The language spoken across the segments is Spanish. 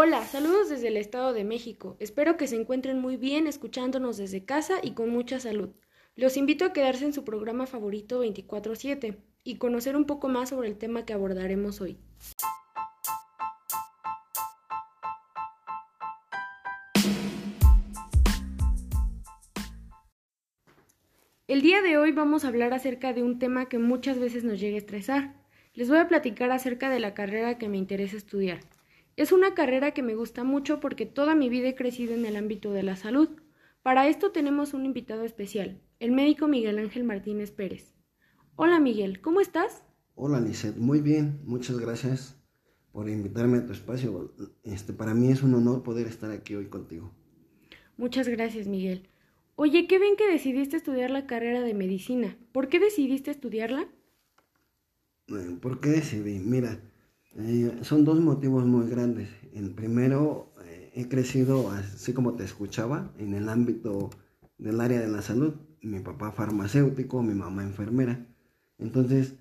Hola, saludos desde el Estado de México. Espero que se encuentren muy bien escuchándonos desde casa y con mucha salud. Los invito a quedarse en su programa favorito 24/7 y conocer un poco más sobre el tema que abordaremos hoy. El día de hoy vamos a hablar acerca de un tema que muchas veces nos llega a estresar. Les voy a platicar acerca de la carrera que me interesa estudiar. Es una carrera que me gusta mucho porque toda mi vida he crecido en el ámbito de la salud. Para esto tenemos un invitado especial, el médico Miguel Ángel Martínez Pérez. Hola Miguel, ¿cómo estás? Hola Lizeth, muy bien, muchas gracias por invitarme a tu espacio. Este, para mí es un honor poder estar aquí hoy contigo. Muchas gracias Miguel. Oye, qué bien que decidiste estudiar la carrera de medicina. ¿Por qué decidiste estudiarla? Eh, ¿Por qué decidí? Mira, eh, son dos motivos muy grandes. El primero, eh, he crecido, así como te escuchaba, en el ámbito del área de la salud. Mi papá farmacéutico, mi mamá enfermera. Entonces,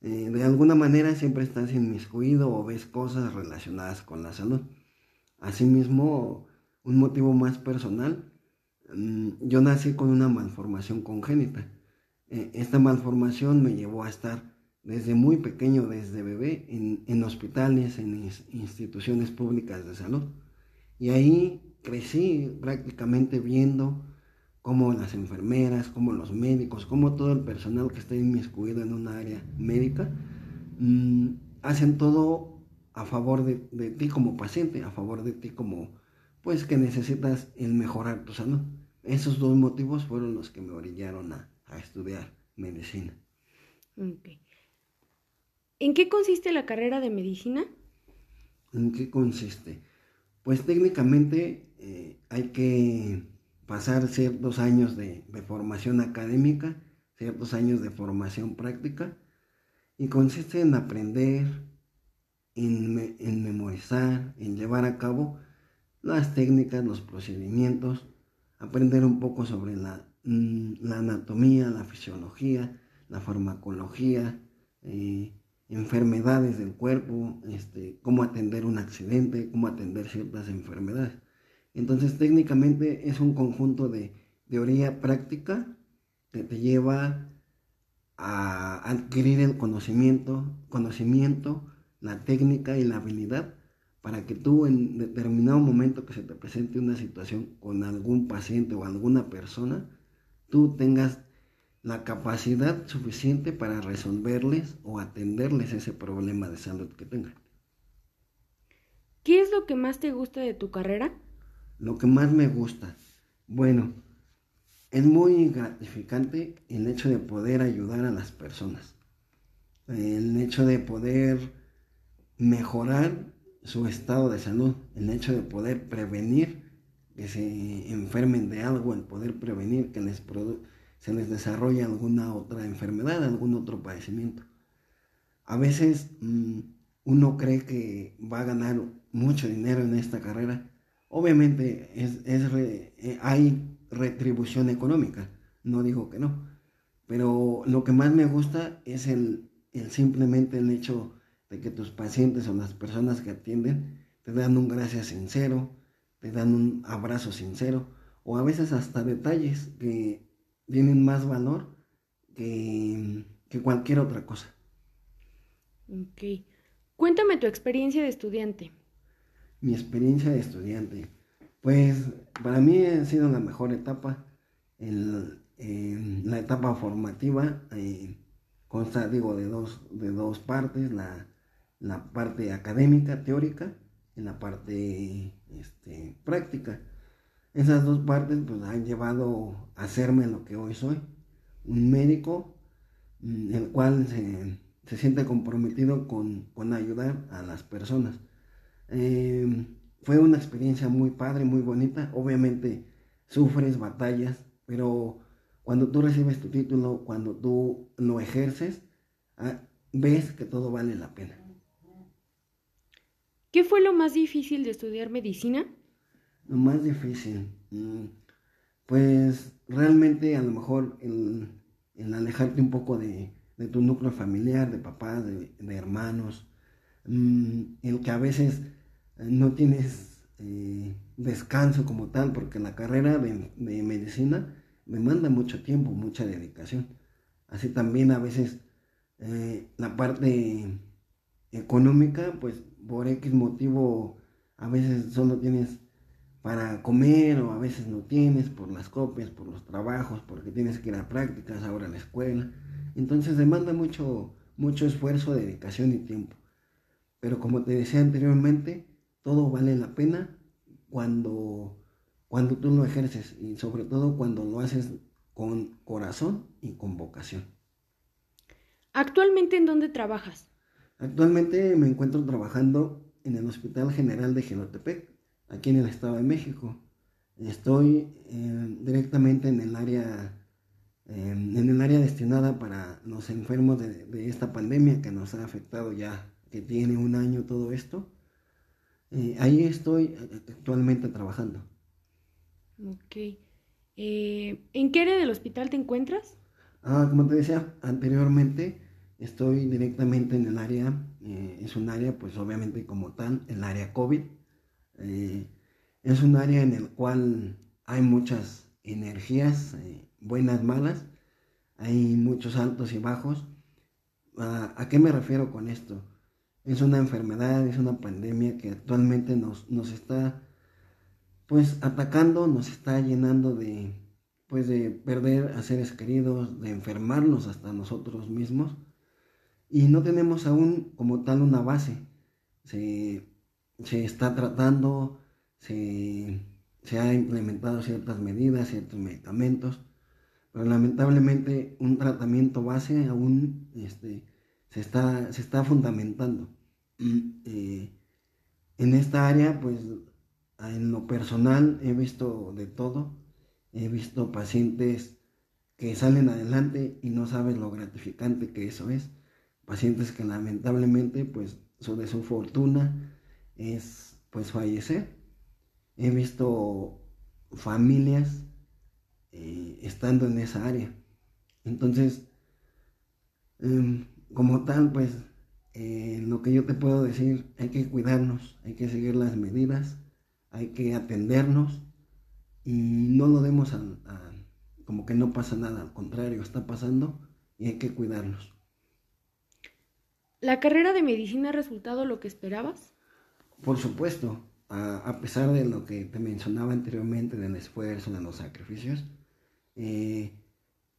de alguna manera siempre estás inmiscuido o ves cosas relacionadas con la salud. Asimismo, un motivo más personal Mm, yo nací con una malformación congénita. Eh, esta malformación me llevó a estar desde muy pequeño, desde bebé, en, hospitales, en instituciones públicas de salud. Y ahí crecí prácticamente viendo cómo las enfermeras, cómo los médicos, cómo todo el personal que está inmiscuido en un área médica, mm, hacen todo a favor de, de ti como paciente, a favor de ti como, pues que necesitas el mejorar tu salud. Esos dos motivos fueron los que me orillaron a, estudiar medicina. ¿En qué consiste la carrera de medicina? ¿En qué consiste? Pues técnicamente eh, hay que pasar ciertos años de, formación académica, ciertos años de formación práctica, y consiste en aprender, en, memorizar, en llevar a cabo las técnicas, los procedimientos, aprender un poco sobre la, mm, anatomía, la fisiología, la farmacología, eh, enfermedades del cuerpo, este, cómo atender un accidente, cómo atender ciertas enfermedades. Entonces técnicamente es un conjunto de teoría práctica que te lleva a adquirir el conocimiento, conocimiento, la técnica y la habilidad para que tú en determinado momento que se te presente una situación con algún paciente o alguna persona, tú tengas la capacidad suficiente para resolverles o atenderles ese problema de salud que tengan. ¿Qué es lo que más te gusta de tu carrera? Lo que más me gusta. Bueno, es muy gratificante el hecho de poder ayudar a las personas. El hecho de poder mejorar su estado de salud, el hecho de poder prevenir que se enfermen de algo, el poder prevenir que les se les desarrolle alguna otra enfermedad, algún otro padecimiento. A veces mm, uno cree que va a ganar mucho dinero en esta carrera. Obviamente es, eh, hay retribución económica, no digo que no, pero lo que más me gusta es el, el simplemente el hecho de que tus pacientes o las personas que atienden te dan un gracias sincero, te dan un abrazo sincero, o a veces hasta detalles que tienen más valor que, que cualquier otra cosa. Ok. Cuéntame tu experiencia de estudiante. Mi experiencia de estudiante. Pues para mí ha sido la mejor etapa, la etapa formativa. Eh, consta, digo, de dos, de dos partes, la, la parte académica, teórica, y la parte este, práctica. Esas dos partes pues han llevado a hacerme lo que hoy soy, un médico, mm, el cual se, siente comprometido con, ayudar a las personas. Em, fue una experiencia muy padre, muy bonita. Obviamente sufres batallas, pero cuando tú recibes tu título, cuando tú lo ejerces, ah, ves que todo vale la pena. ¿Qué fue lo más difícil de estudiar medicina? Lo más difícil. Mm, pues realmente a lo mejor el, alejarte un poco de, tu núcleo familiar, de papás, de, hermanos, mm, el que a veces no tienes eh, descanso como tal, porque la carrera de, de medicina demanda mucho tiempo, mucha dedicación. Así también a veces eh, la parte económica, pues por X motivo a veces solo tienes para comer o a veces no tienes por las copias, por los trabajos, porque tienes que ir a prácticas ahora en la escuela. Entonces demanda mucho, mucho esfuerzo, dedicación y tiempo. Pero como te decía anteriormente, todo vale la pena cuando, cuando tú lo ejerces y sobre todo cuando lo haces con corazón y con vocación. ¿Actualmente en dónde trabajas? Actualmente me encuentro trabajando en el Hospital General de Gelotepec, aquí en el Estado de México. Estoy eh, directamente en el área em, en el área destinada para los enfermos de, esta pandemia que nos ha afectado ya, que tiene un año todo esto. Eh, ahí estoy actualmente trabajando. Ok. Eh, ¿En qué área del hospital te encuentras? Ah, como te decía anteriormente, Estoy directamente en el área, eh, es un área, pues obviamente como tal, el área COVID. Eh, es un área en el cual hay muchas energías, eh, buenas, malas, hay muchos altos y bajos. ¿A, ¿A qué me refiero con esto? Es una enfermedad, es una pandemia que actualmente nos, nos está pues atacando, nos está llenando de pues de perder a seres queridos, de enfermarnos hasta nosotros mismos y no tenemos aún como tal una base. Se, está tratando, se, se han implementado ciertas medidas, ciertos medicamentos, pero lamentablemente un tratamiento base aún este, se, está, se está fundamentando. Eh, en esta área, pues en lo personal he visto de todo, he visto pacientes que salen adelante y no sabes lo gratificante que eso es pacientes que lamentablemente pues sobre su fortuna es pues fallecer. He visto familias eh, estando en esa área. Entonces, em, como tal, pues eh, lo que yo te puedo decir, hay que cuidarnos, hay que seguir las medidas, hay que atendernos y no lo demos a, como que no pasa nada, al contrario, está pasando y hay que cuidarnos. ¿La carrera de medicina ha resultado lo que esperabas? Por supuesto, a, pesar de lo que te mencionaba anteriormente, del esfuerzo, de los sacrificios, eh,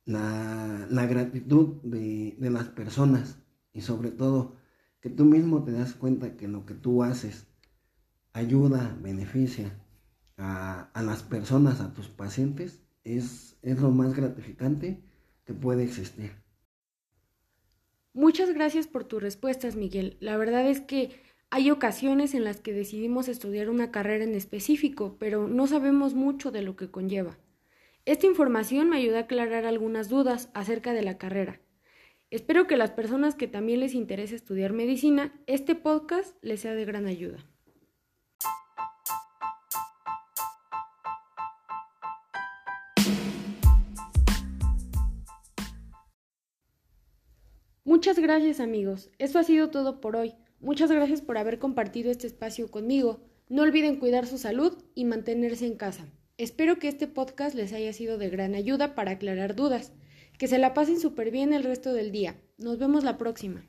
la, gratitud de, las personas y sobre todo que tú mismo te das cuenta que lo que tú haces ayuda, beneficia a, a las personas, a tus pacientes, es, es lo más gratificante que puede existir. Muchas gracias por tus respuestas, Miguel. La verdad es que hay ocasiones en las que decidimos estudiar una carrera en específico, pero no sabemos mucho de lo que conlleva. Esta información me ayuda a aclarar algunas dudas acerca de la carrera. Espero que las personas que también les interese estudiar medicina, este podcast les sea de gran ayuda. Muchas gracias amigos. Esto ha sido todo por hoy. Muchas gracias por haber compartido este espacio conmigo. No olviden cuidar su salud y mantenerse en casa. Espero que este podcast les haya sido de gran ayuda para aclarar dudas. Que se la pasen súper bien el resto del día. Nos vemos la próxima.